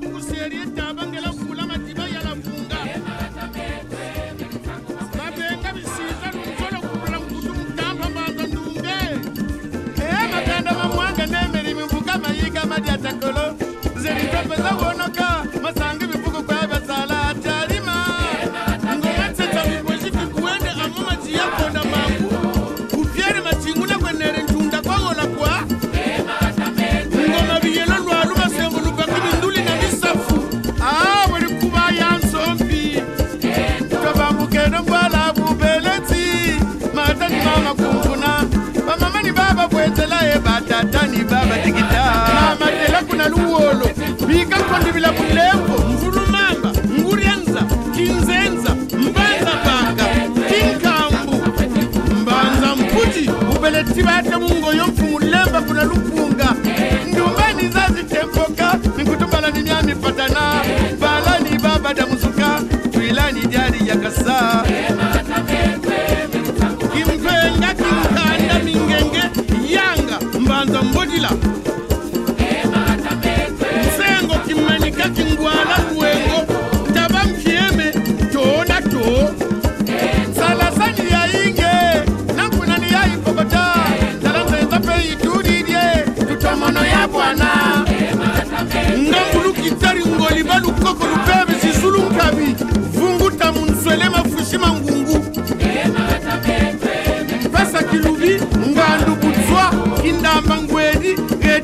Sanku Seria Tabangela Kulama Tiba batata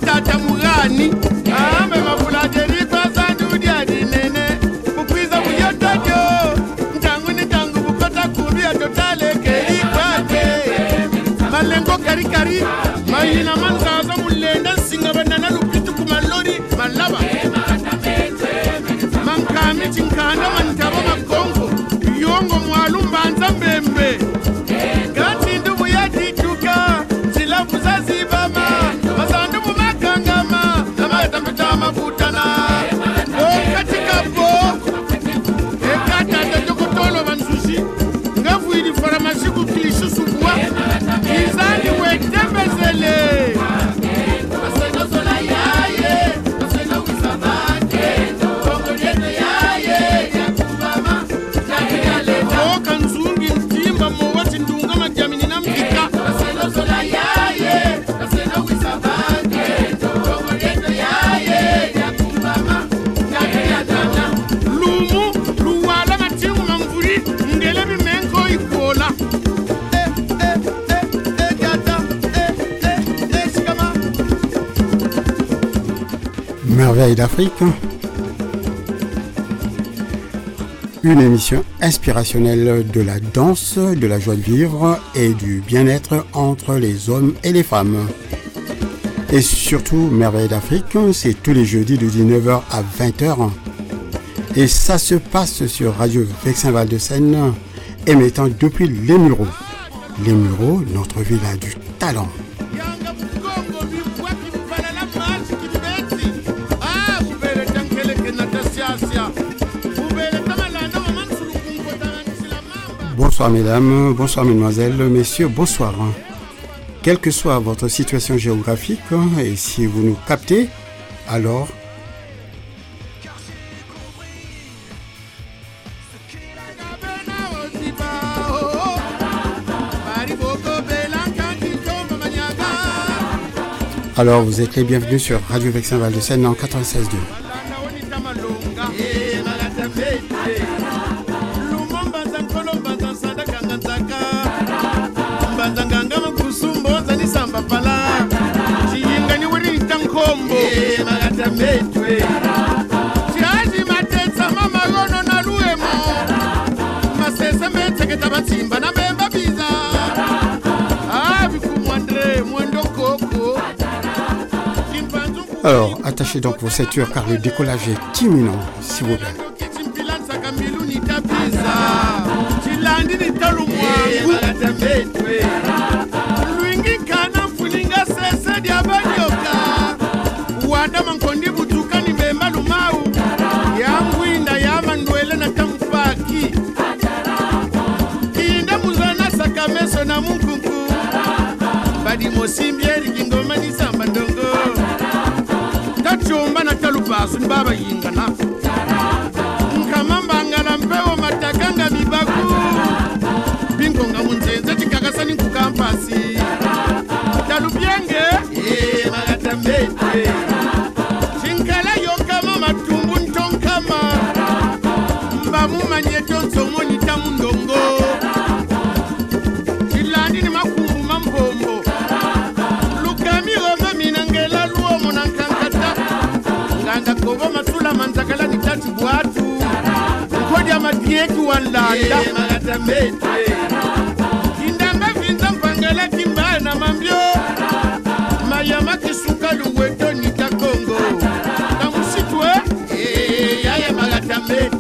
tata mugani ahambe mavulage lipasandudyanine malengo karikari mahina manzaza mulenda nsinga vanana lupitu kumalori. Malava mankami cinkanda mantava makongo. Yongo mwalu mbanza mbembe. Merveille d'Afrique. Une émission inspirationnelle de la danse, de la joie de vivre et du bien-être entre les hommes et les femmes. Et surtout, Merveille d'Afrique, c'est tous les jeudis de 19h à 20h. Et ça se passe sur Radio Vexin Val de Seine, émettant depuis les Mureaux. Les Mureaux, notre villa du talent. Bonsoir mesdames, bonsoir mesdemoiselles, messieurs, bonsoir. Quelle que soit votre situation géographique, et si vous nous captez, alors alors vous êtes les bienvenus sur Radio Vexin Val de Seine en 96.2. Donc vos ceintures car le décollage est imminent, s'il vous plaît. masuni babayingana nkama mbangala mpewo matakanga mibaku binkonga munzenze tikakasani nkukampasi talubyenge. Eh, Magatambe Tanda kobo masula manzakala ni tatu bwatu Kodi ya madieku walanda eh, Malatamete Kindamba vinza mpangala kimbana mambyo Mayama kisuka luweto nitakongo Na musitwe eh, eh, Yaya malatamete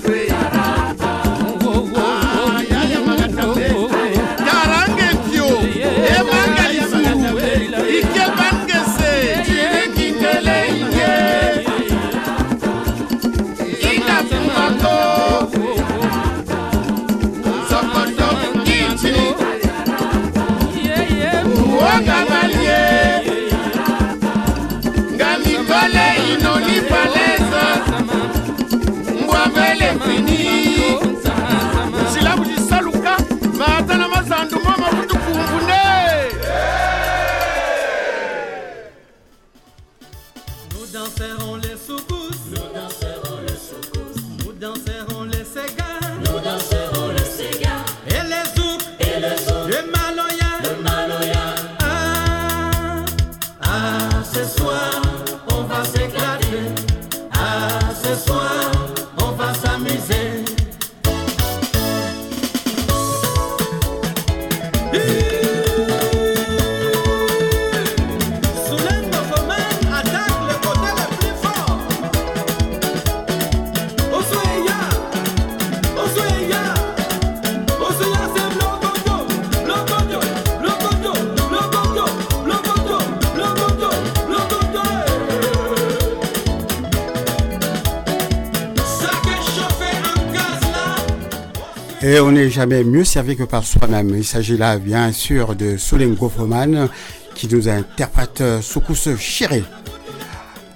Et on n'est jamais mieux servi que par soi-même. Il s'agit là, bien sûr, de Solen Gofroman qui nous interprète Soukous Chiré.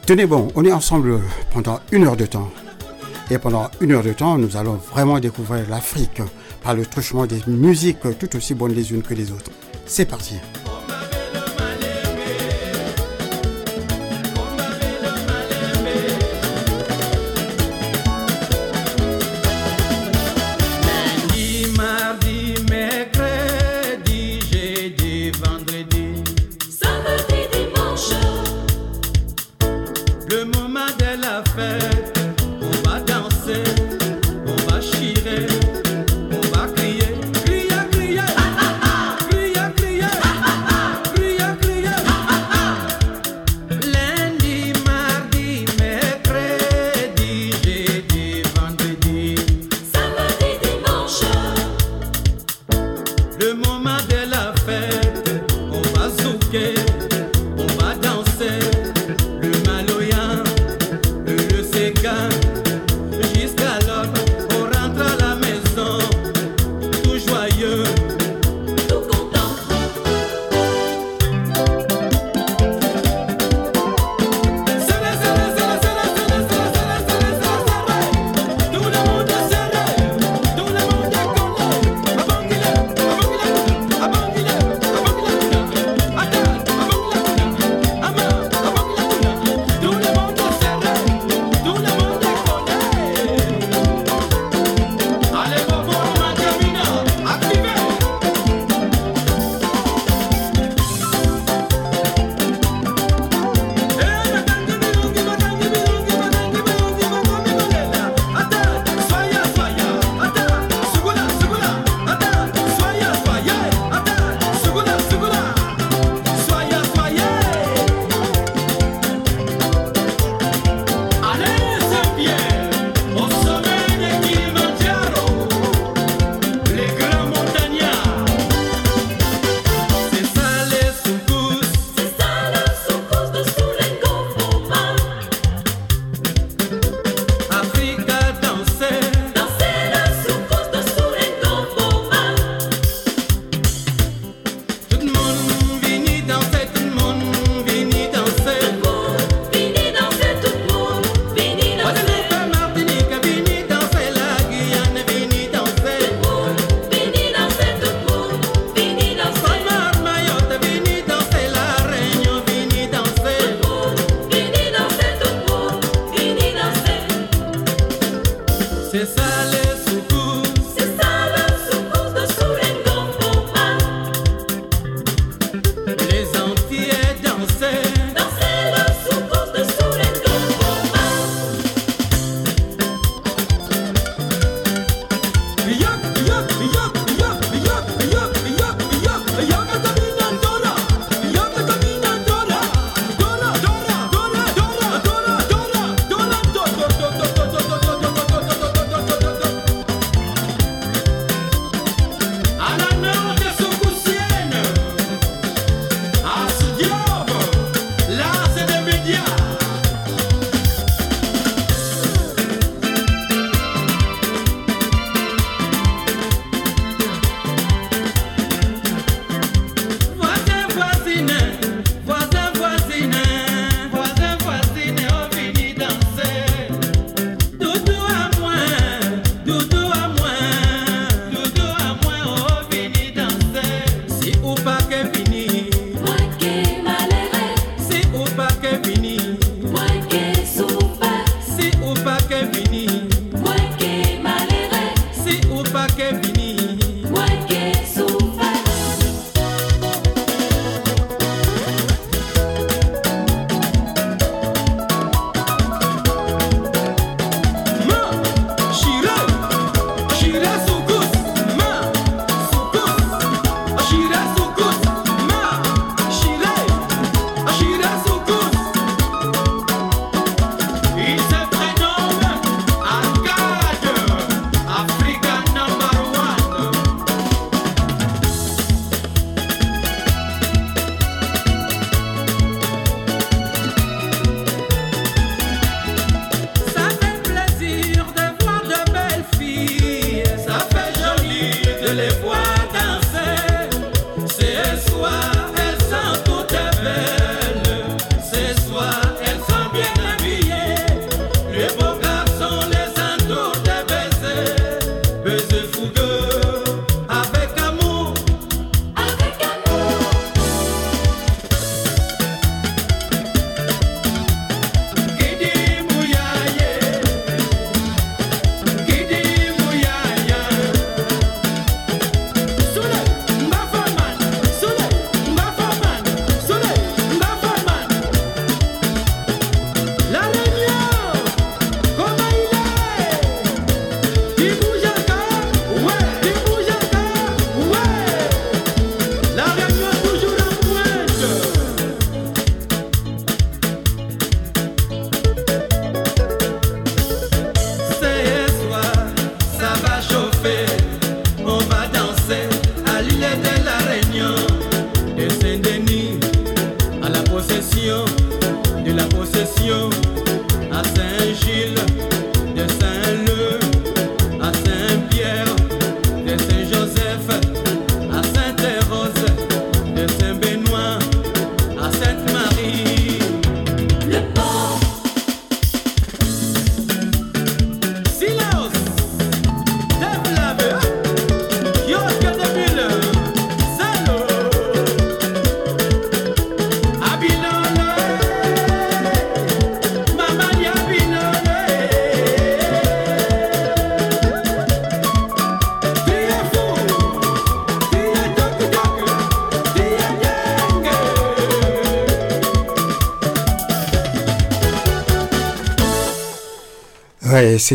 Tenez bon, on est ensemble pendant une heure de temps. Et pendant une heure de temps, nous allons vraiment découvrir l'Afrique par le truchement des musiques tout aussi bonnes les unes que les autres. C'est parti.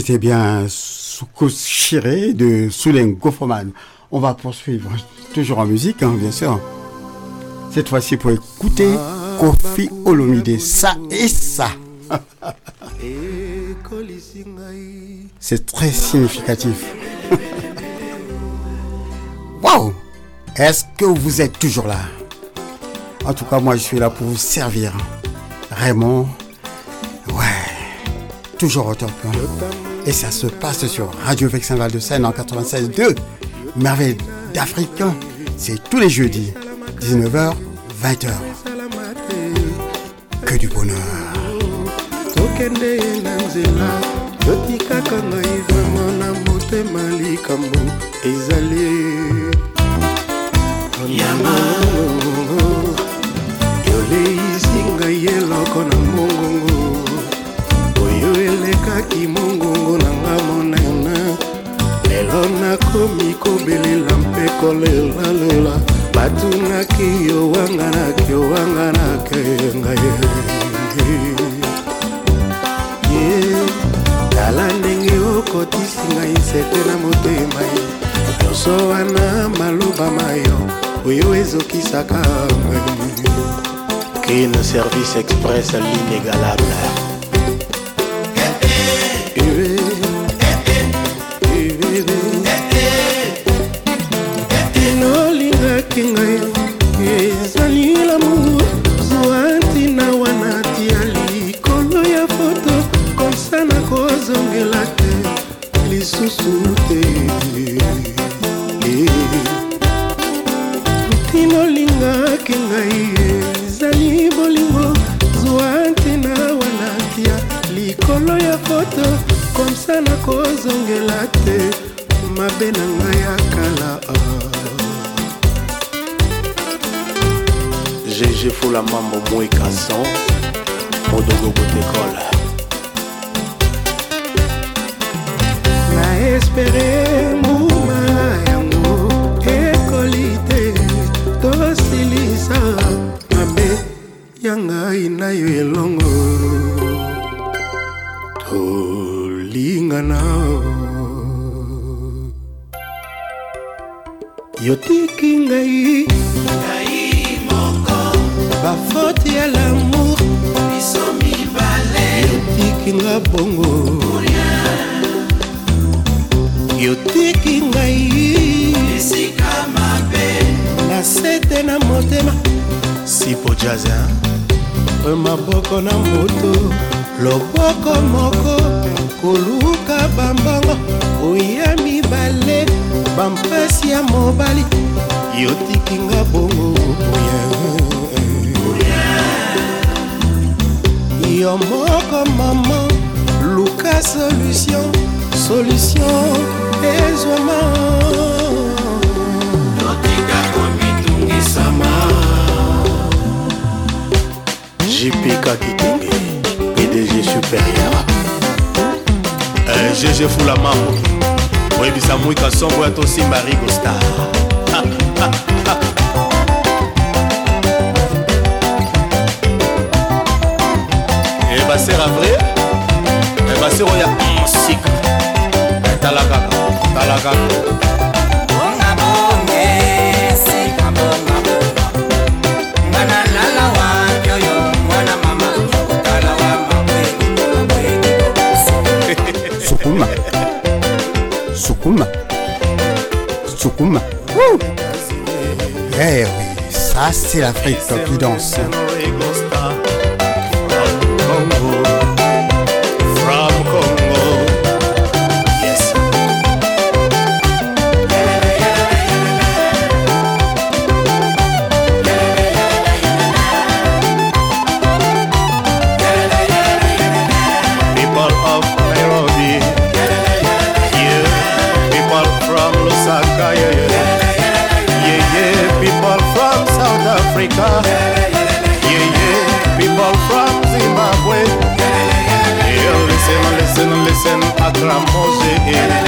C'était bien Soukous Chiré de Soulen Goffreman. On va poursuivre, toujours en musique, hein, bien sûr. Cette fois-ci pour écouter Kofi Olomide, ça et ça. C'est très significatif. Waouh Est-ce que vous êtes toujours là? En tout cas, moi, je suis là pour vous servir. Raymond, ouais, toujours au top. hein. Et ça se passe sur Radio Vexin Val de Seine en 96.2. Merveille d'Afrique, c'est tous les jeudis, 19h, 20h. Que du bonheur. Nakomi kobelela mpe kolelalela batunaki yowanganaki yowanganaki ngai ye tala ndenge okotisi ngai nsete na motema nyonso wana maloba mayo oyo ezokisaka ngai. Kin Service Express l'inégalable. Modogo Botekol. na espere mbuma yango ekoli te tosilisa mabe ya ngai na yo elongo. Tolingana yotiki ngai. Bafoti ya yotiki nga bongo. Yotiki ngai. Na sete na motema. Sipo oyo maboko na moto. Loboko moko. Koluka bambongo. Oya mibale. Bampasi ya mobali. Yotiki nga bongo. Oya yo moko mama. Luka solution solution ezwama totika komitungisama jipika kitenge edg supérieur. Euh, Gg fula mamo oyebisa mwika songo ya tosimba rigostar mwana mama kotala wa mabwengi mabwengi Sukuma. Sukuma. Sukuma. Eh oui, ça c'est l'Afrique qui danse. Mosé.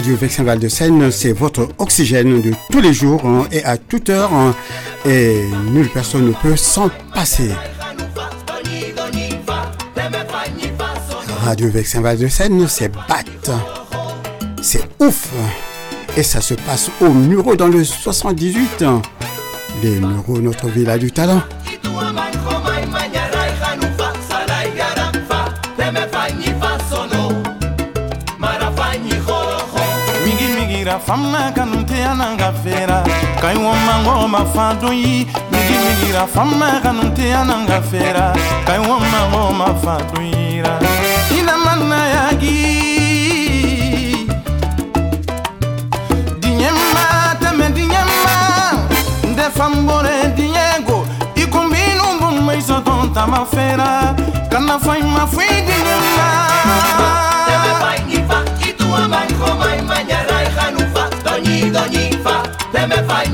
Radio Vexin Val de Seine, c'est votre oxygène de tous les jours hein, et à toute heure. hein, et nulle personne ne peut s'en passer. Radio Vexin Val de Seine, c'est bat. C'est ouf. Et ça se passe au Muro dans le 78. Les Mureaux, notre villa du talent. famna kanu te yana ka fera. Kai wo mango ma fado yi migi migi ra famna kanu te yana ka fera. Kai wo mango ma fado yi ra ina manna ya gi dinyemma tame dinyemma nde fambore dinyengo ikumbinu bumma isoton tama fera kana faima fui dinyemma do ninfa, me fai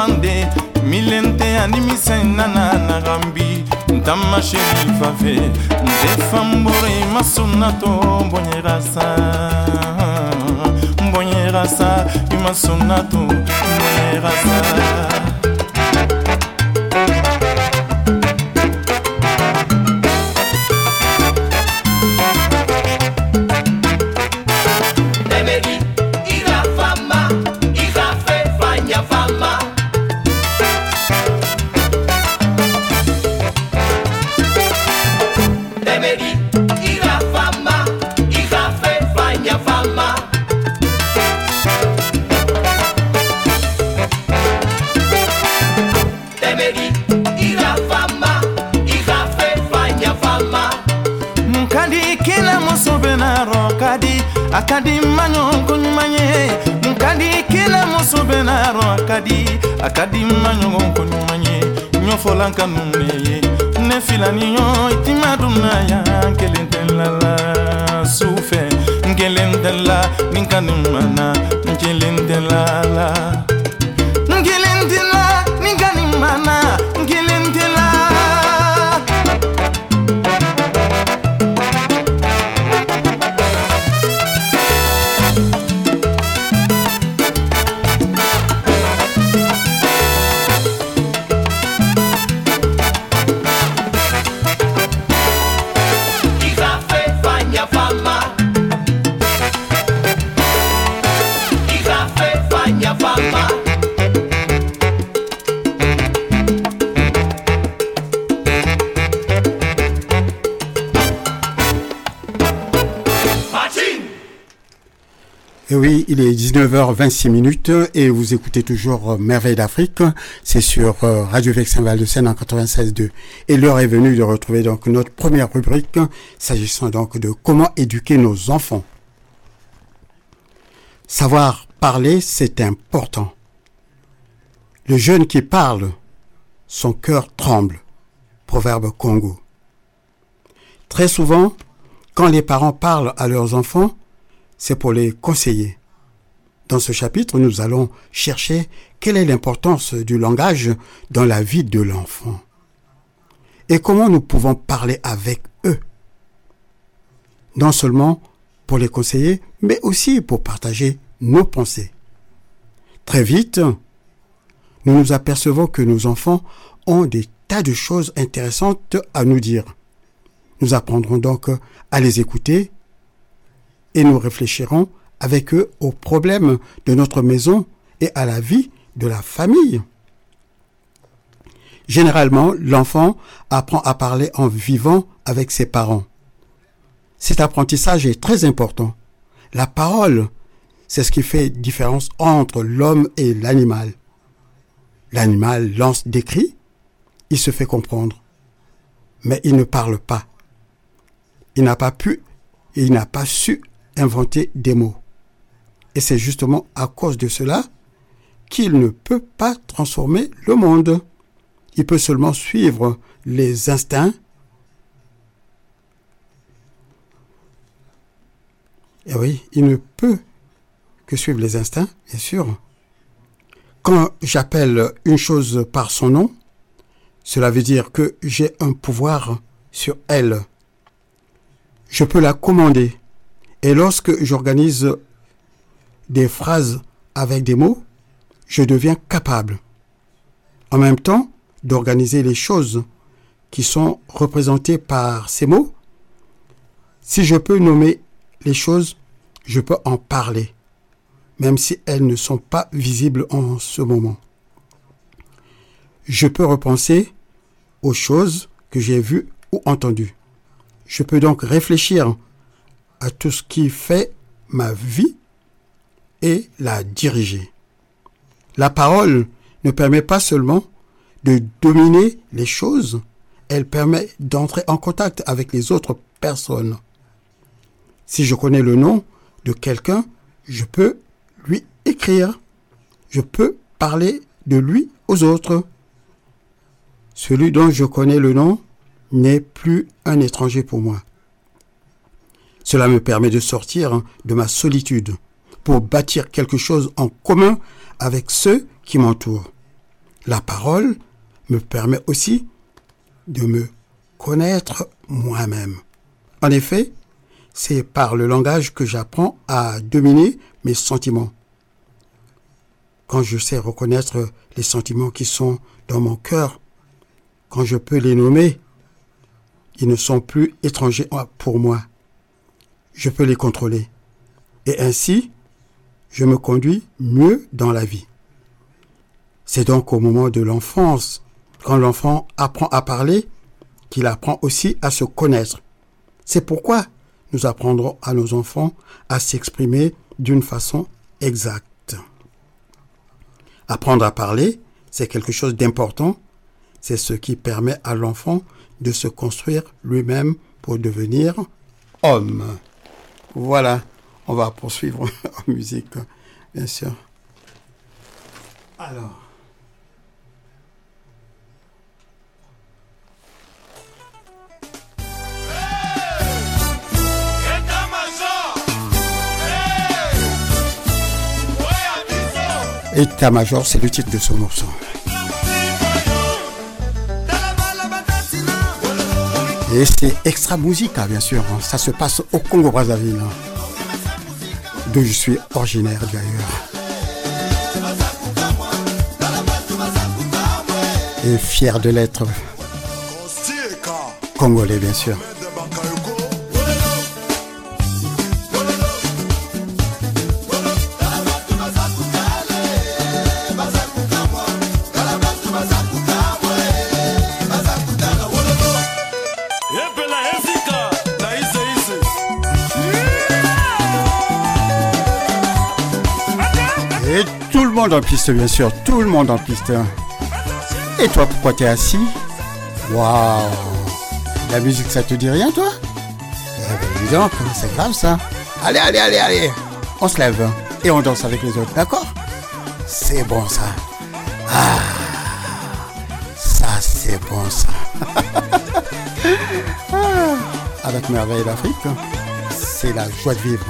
fande. Milente animisa nana na gambi ntama sheri fafe nde fambore masuna to mbonyerasa mbonyerasa imasuna to mbonyerasa lanka nume ye. Ne filani yo i tima dunna ya n kelen tɛ lala sufɛ n kelen tɛ la nin kanumana 19h26 minutes et vous écoutez toujours euh, Merveille d'Afrique. C'est sur euh, Radio Vexin Val de Seine en 96.2. Et l'heure est venue de retrouver donc notre première rubrique s'agissant donc de comment éduquer nos enfants. Savoir parler, c'est important. Le jeune qui parle, son cœur tremble. Proverbe Congo. Très souvent, quand les parents parlent à leurs enfants, c'est pour les conseiller. Dans ce chapitre, nous allons chercher quelle est l'importance du langage dans la vie de l'enfant et comment nous pouvons parler avec eux. Non seulement pour les conseiller, mais aussi pour partager nos pensées. Très vite, nous nous apercevons que nos enfants ont des tas de choses intéressantes à nous dire. Nous apprendrons donc à les écouter et nous réfléchirons avec eux aux problèmes de notre maison et à la vie de la famille. Généralement, l'enfant apprend à parler en vivant avec ses parents. Cet apprentissage est très important. La parole, C'est ce qui fait différence entre l'homme et l'animal. L'animal lance des cris, il se fait comprendre, mais il ne parle pas. Il n'a pas pu et il n'a pas su inventer des mots. Et c'est justement à cause de cela qu'il ne peut pas transformer le monde. Il peut seulement suivre les instincts. Et oui, il ne peut que suivre les instincts, bien sûr. Quand j'appelle une chose par son nom, cela veut dire que j'ai un pouvoir sur elle. Je peux la commander. Et lorsque j'organise des phrases avec des mots, je deviens capable, en même temps, d'organiser les choses qui sont représentées par ces mots. Si je peux nommer les choses, je peux en parler, même si elles ne sont pas visibles en ce moment. Je peux repenser aux choses que j'ai vues ou entendues. Je peux donc réfléchir à tout ce qui fait ma vie et la diriger. La parole ne permet pas seulement de dominer les choses, elle permet d'entrer en contact avec les autres personnes. Si je connais le nom de quelqu'un, je peux lui écrire. Je peux parler de lui aux autres. Celui dont je connais le nom n'est plus un étranger pour moi. Cela me permet de sortir de ma solitude pour bâtir quelque chose en commun avec ceux qui m'entourent. La parole me permet aussi de me connaître moi-même. En effet, c'est par le langage que j'apprends à dominer mes sentiments. Quand je sais reconnaître les sentiments qui sont dans mon cœur, quand je peux les nommer, ils ne sont plus étrangers pour moi. Je peux les contrôler. Et ainsi, je me conduis mieux dans la vie. C'est donc au moment de l'enfance, quand l'enfant apprend à parler, qu'il apprend aussi à se connaître. C'est pourquoi nous apprendrons à nos enfants à s'exprimer d'une façon exacte. Apprendre à parler, c'est quelque chose d'important. C'est ce qui permet à l'enfant de se construire lui-même pour devenir homme. Voilà, on va poursuivre en musique, bien sûr. Alors. État-major, c'est le titre de ce morceau. Et c'est extra musica, bien sûr. hein. Ça se passe au Congo-Brazzaville, hein, d'où je suis originaire d'ailleurs. Et fier de l'être congolais, bien sûr. Monde en piste, bien sûr. Tout le monde en piste. Et toi, pourquoi t'es assis? Waouh La musique, ça te dit rien, toi? Eh ben, c'est grave, ça. Allez, allez, allez, allez On se lève et on danse avec les autres, d'accord? C'est bon, ça. Ah Ça, c'est bon, ça. Ah, avec Merveille d'Afrique, c'est la joie de vivre.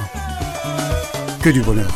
Que du bonheur.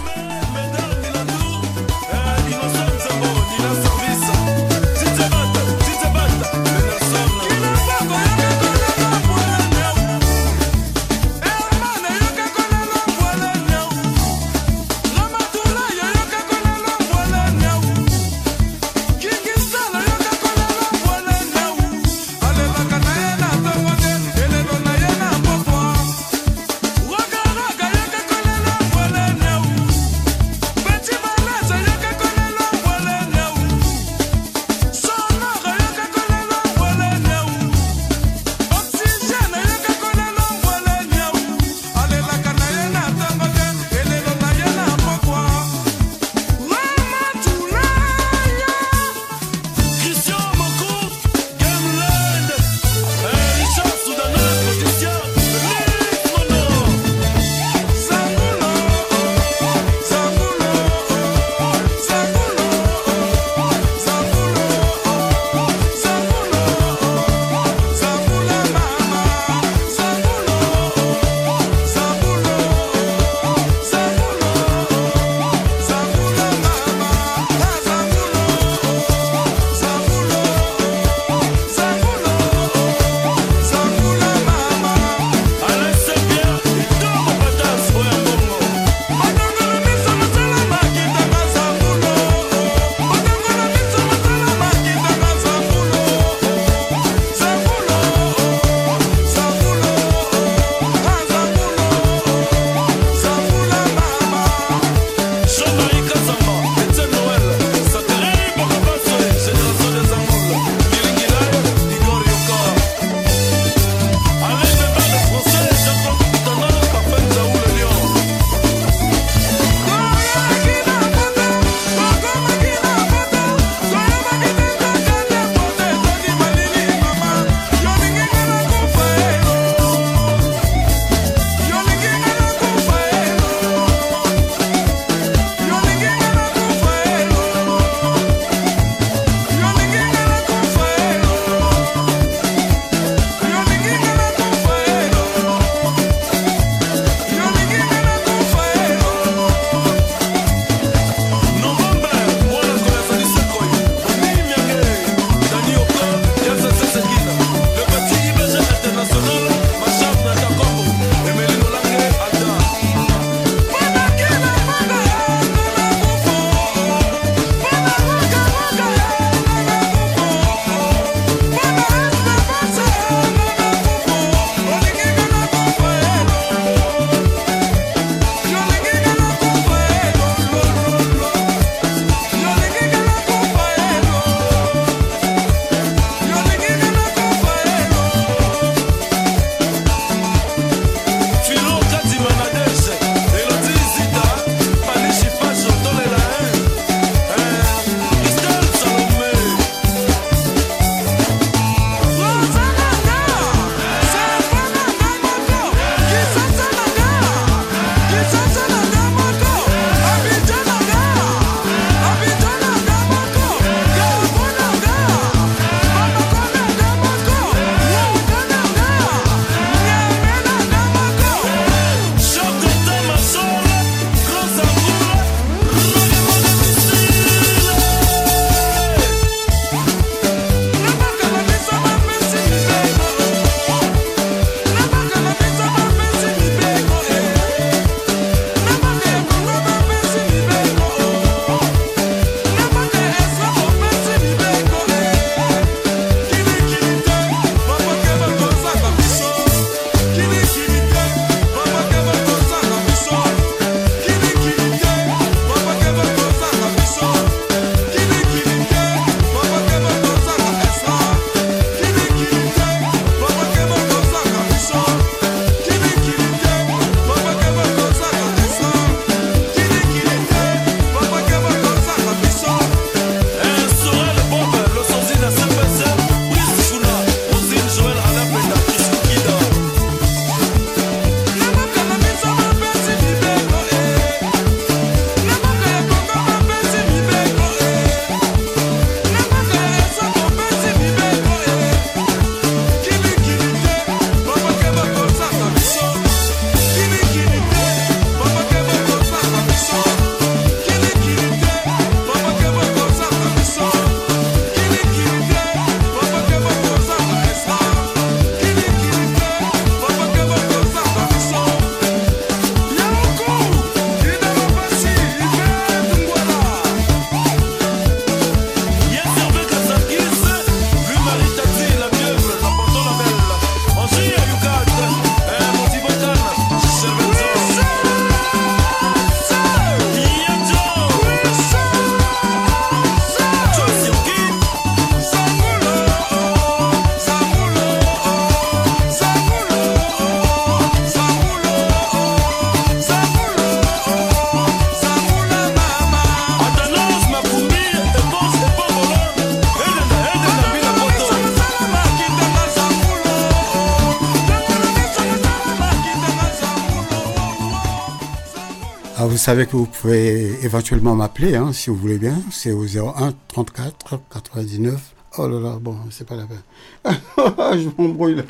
Savez que vous pouvez éventuellement m'appeler, hein, si vous voulez bien. C'est au 01 34 99. Oh là là, bon, c'est pas la peine. Je m'embrouille là.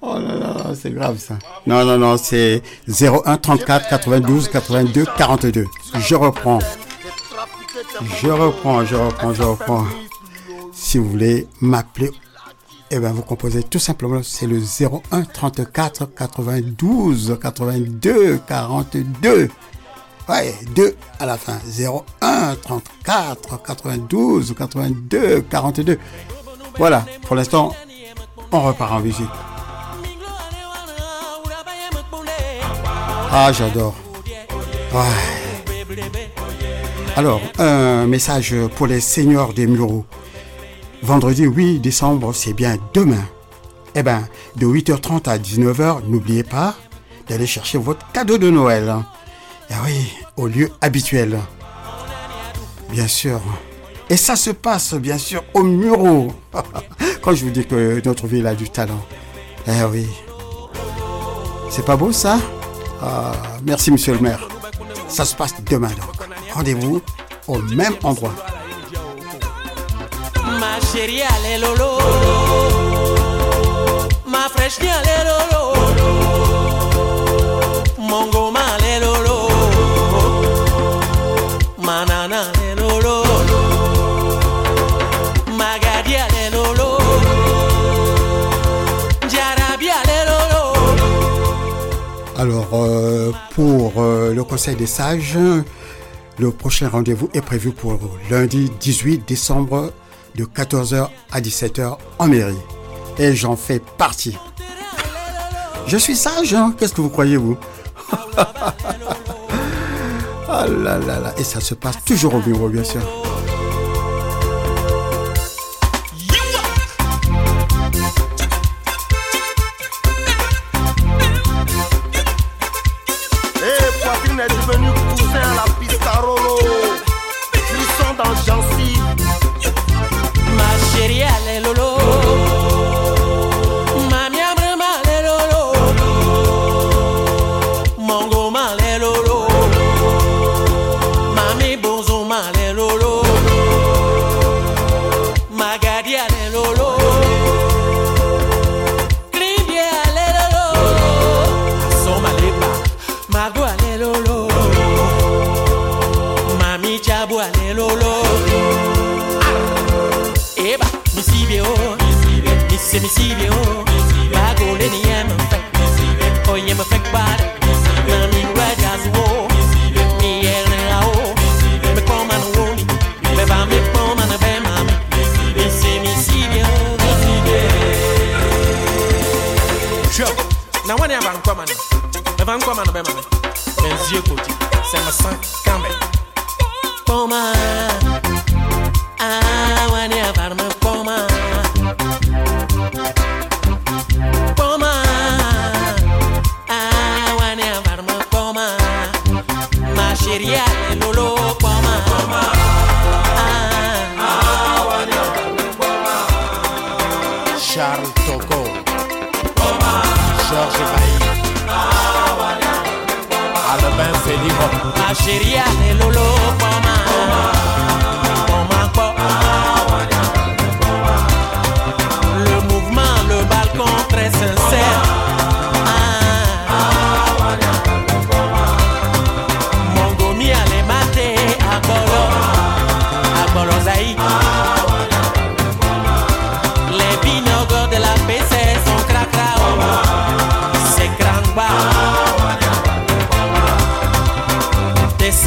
Oh là là, c'est grave ça. Non, non, non, c'est 01 34 92 82 42. Je reprends. Je reprends, je reprends, je reprends. Si vous voulez m'appeler, eh ben vous composez tout simplement, c'est le 01 34 92 82 42. Ouais, 2 à la fin. 01 34 92 82 42. Voilà, pour l'instant, on repart en musique. Ah, j'adore. Ouais. Alors, un message pour les seigneurs des Mureaux. Vendredi 8 décembre, c'est bien demain. Eh ben, de 8h30 à 19h, n'oubliez pas d'aller chercher votre cadeau de Noël. Eh oui, au lieu habituel. Bien sûr. Et ça se passe, bien sûr, au Muro. Quand je vous dis que notre ville a du talent. Eh oui. C'est pas beau ça? Ah, Merci, monsieur le maire. Ça se passe demain donc. Rendez-vous au même endroit. Ma chérie. Ma fraîche, lolo. Alors, euh, pour euh, le Conseil des sages, le prochain rendez-vous est prévu pour lundi 18 décembre de 14h à 17h en mairie. Et j'en fais partie. Je suis sage, hein Qu'est-ce que vous croyez, vous? Ah là là là. Et ça se passe toujours au bureau, bien sûr.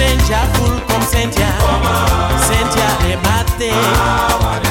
Sentia full como sentia. Sentia remate ah,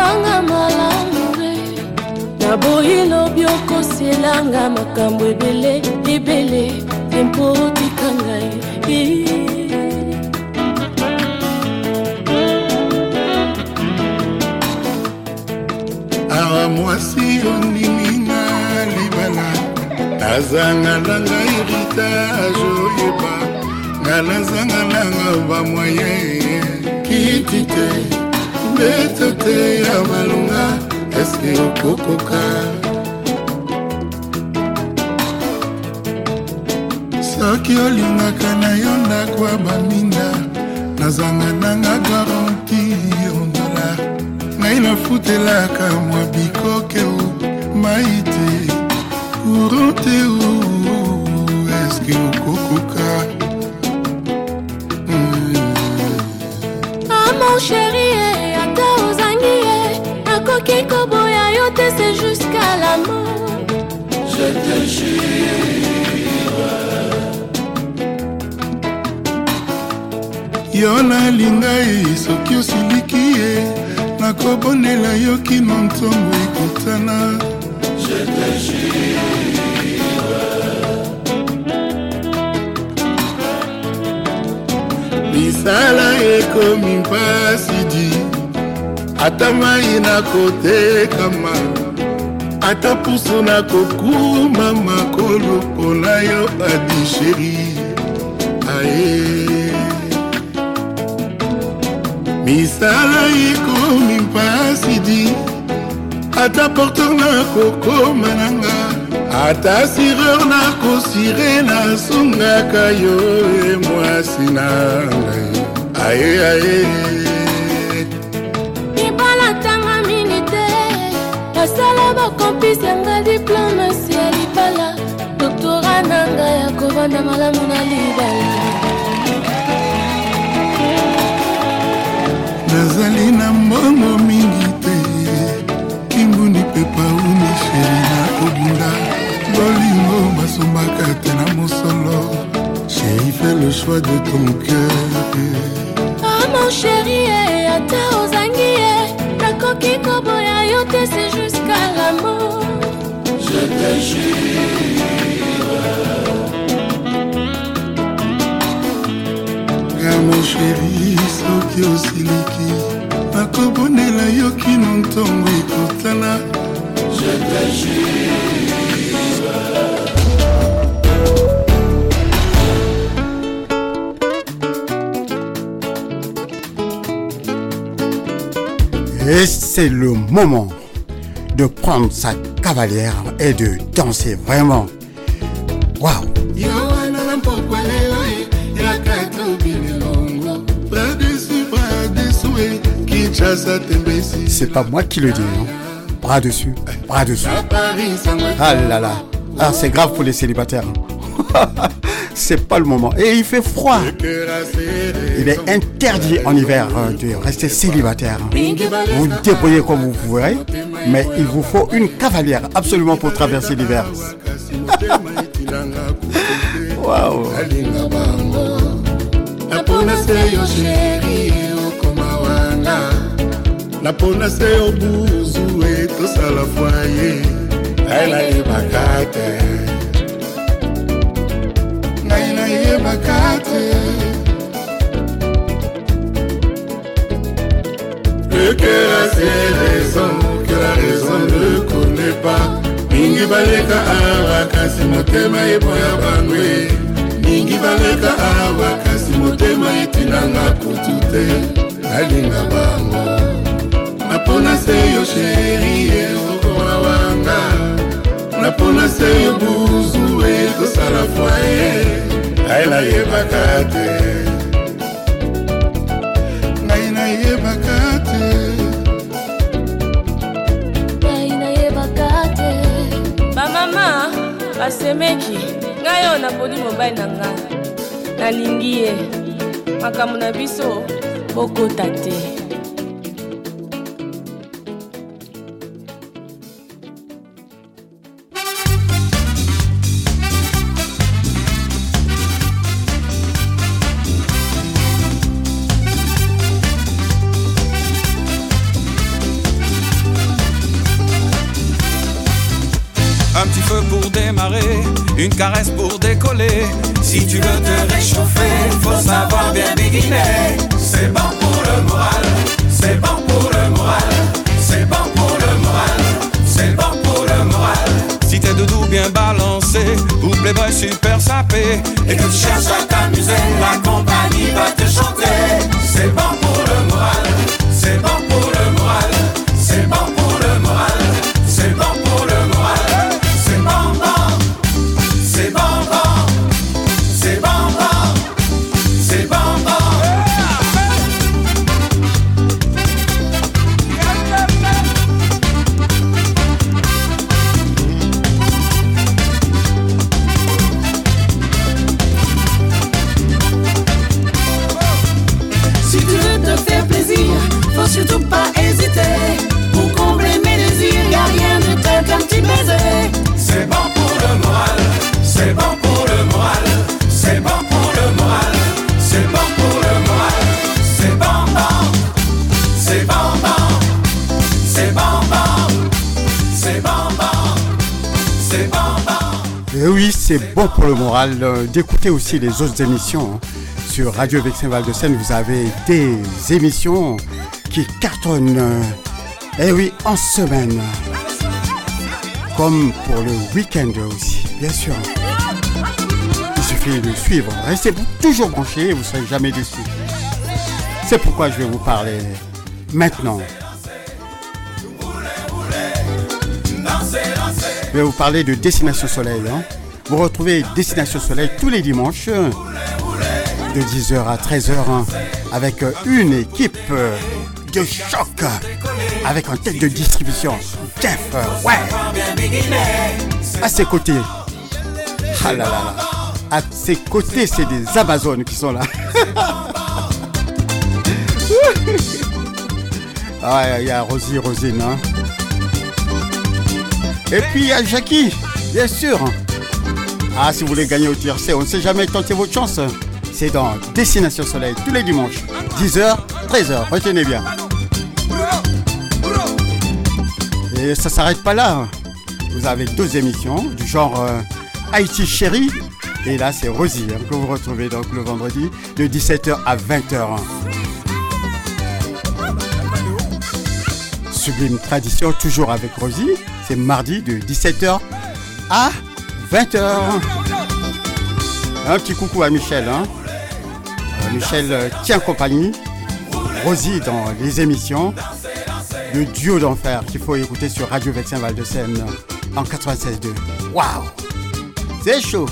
moyebanga malamu e naboyi lobi okoselanga makambo ebele ebele tempo otika ngai awa mwasi ondimi na libala nazanga na ngai ritage oyeba nga nazanga nanga bamwaye kiti te mbeto te ya malunga eske okokoka? Soki olingaka na yo ndako ya baminda nazanga nanga garanti ondola ngai nafutelaka mwa bikoke o mai te. Courant te o eske okokoka? Ah mon chéri, yo nalinga ye soki osiliki ye nakobonela yo kino ntongo ekutana misala ekomi mpasi di ata mai nakotekama ata pusu nakokuma makolo mpona yo adisheri aye. Misala ekomi mpasi di. Ata porteur nakokoma nanga. Ata sireur nakosire nasungaka yo e mwasi na ngai. Aye aye basala bakompisi yanga diplomasi ya libala. Doktora na ngai ya kovanda malamu na libala. Nazali na mbongo mingi te. Kimbuni mpe pauni sheri na kobunda bolingo basombaka te na mosolo. Sheri fait le choix de ton cœur. Ah mon chéri, eh, ata ye nakoki koboya yo te se juska lamo je te jure. Gamosheri soki osiliki nakobondela yo kino ntongo ekotana je te jure. Et c'est le moment de prendre sa cavalière et de danser vraiment. Waouh e e C'est pas moi qui le dis, non Bras dessus, bras dessus. Ah là là. Ah, c'est grave pour les célibataires. c'est pas le moment. Et il fait froid. Il est interdit en hiver euh, de rester célibataire. Vous vous débrouillez comme vous pouvez, mais il vous faut une cavalière absolument pour traverser l'hiver. Waouh napona se se mokela se raison mokela raison ne connaît pas. Mingi baleka awa kasi motema eboya bangwe mingi baleka awa kasi motema etinanga kutu te nalinga bango. Napona se yo sheri ezokola wanga. Napona se yo buzu ekosala fwaye aela yebaka te. Basemeki ngai oyo napodi mobali na ngai. Nalingi ye. Makambo na biso bokota te une caresse pour décoller. Si tu veux te réchauffer, faut savoir bien béguiner. C'est bon pour le moral, c'est bon pour le moral, c'est bon pour le moral, c'est bon pour le moral. Si t'es doudou bien balancé, ou playboy super sapé, et que tu cherches à t'amuser, la c'est bon pour le moral euh, d'écouter aussi les autres émissions. hein. Sur Radio Vexin Val de Seine, vous avez des émissions qui cartonnent. euh, Et oui, en semaine. Comme pour le week-end aussi, bien sûr. Il suffit de suivre. Restez toujours branchés, vous ne serez jamais déçus. C'est pourquoi je vais vous parler maintenant. Je vais vous parler de Destination Soleil. hein. Vous retrouvez Destination Soleil tous les dimanches euh, de 10h à 13h hein, avec euh, une équipe euh, de choc avec en tête de distribution Jeff, ouais, à ses côtés. Ah là là là. À ses côtés, c'est des Amazones qui sont là. ah, il y a Rosie, Rosine. hein. Et puis il y a Jackie, bien sûr. Ah, si vous voulez gagner au TRC, on ne sait jamais tenter votre chance. C'est dans Destination Soleil tous les dimanches, 10h, 13h. Retenez bien. Et ça s'arrête pas là. Vous avez deux émissions du genre euh, Haïti Chérie. Et là, c'est Rosie hein, que vous retrouvez donc le vendredi de 17h à 20h. Sublime Tradition, toujours avec Rosie. C'est mardi de 17h à 20h. Un petit coucou à Michel. hein. Euh, Michel euh, tient compagnie. Rosie dans les émissions. Le duo d'enfer qu'il faut écouter sur Radio Vexin Val de Seine en 96.2. Waouh! C'est chaud!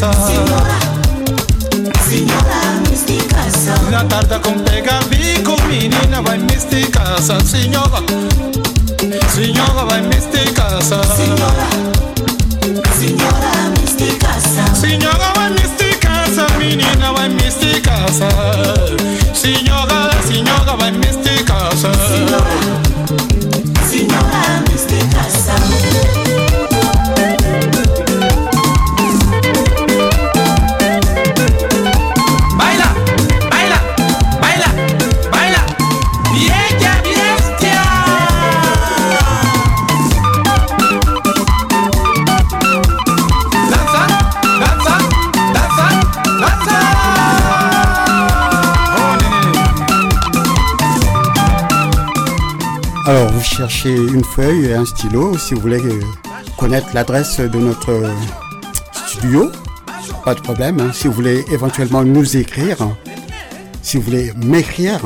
casa. Senhora, misticaça. Na tarde com pega bico, menina vai misticaça. Senhora, senhora vai misticaça. Senhora, senhora misticaça. Senhora vai misticaça, menina vai misticaça. Une feuille et un stylo si vous voulez connaître l'adresse de notre studio. Pas de problème. hein. Si vous voulez éventuellement nous écrire, si vous voulez m'écrire,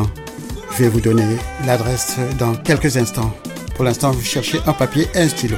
je vais vous donner l'adresse dans quelques instants. Pour l'instant, vous cherchez un papier et un stylo.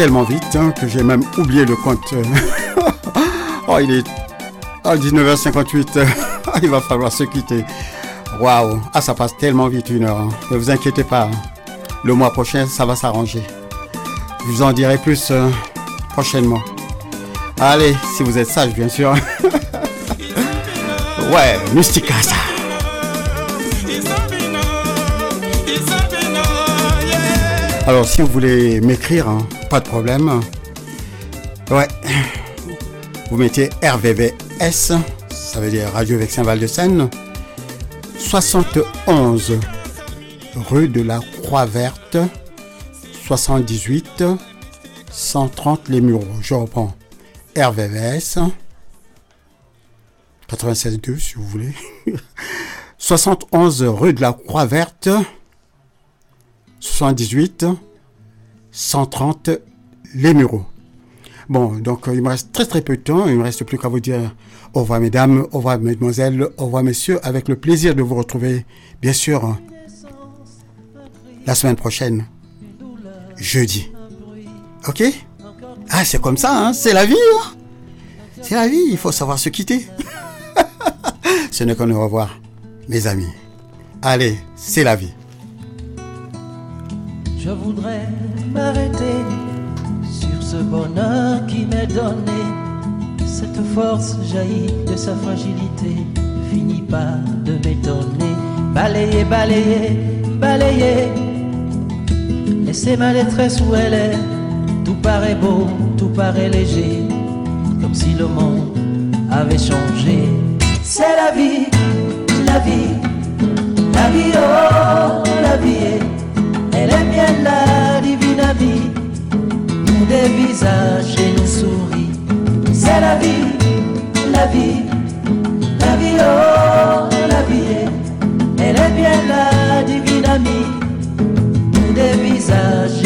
Tellement vite hein, que j'ai même oublié le compte. oh, il est ah, 19h58. il va falloir se quitter. Waouh, ah, ça passe tellement vite une heure. hein. Ne vous inquiétez pas. hein. Le mois prochain, ça va s'arranger. Je vous en dirai plus euh, prochainement. Allez, si vous êtes sage, bien sûr. ouais, Mystica, ça. Alors, si vous voulez m'écrire, hein, pas de problème. Ouais. Vous mettez RVVS, ça veut dire Radio Vexin Val de Seine. 71 rue de la Croix Verte, 78 130 Les Mureaux. Je reprends. RVVS 96.2 si vous voulez. 71 rue de la Croix Verte, 78 130 Les Mureaux. Bon, donc euh, il me reste très très peu de temps. Il me reste plus qu'à vous dire au revoir mesdames, au revoir mesdemoiselles, au revoir messieurs, avec le plaisir de vous retrouver, bien sûr, la semaine prochaine, jeudi. Ok? Ah, c'est comme ça, hein? C'est la vie. hein? C'est la vie, il faut savoir se quitter. Ce n'est qu'un au revoir, mes amis. Allez, c'est la vie. Je voudrais m'arrêter sur ce bonheur qui m'est donné. Cette force jaillit de sa fragilité, finit par de m'étonner. Balayer, balayer, balayer. Laissez ma détresse où elle est. Tout paraît beau, tout paraît léger, comme si le monde avait changé. C'est la vie, la vie, la vie, oh, la vie elle est bien la divine vie, des visages et nous sourit. C'est la vie, la vie, la vie, oh la vie, elle est bien la divine amie, des visages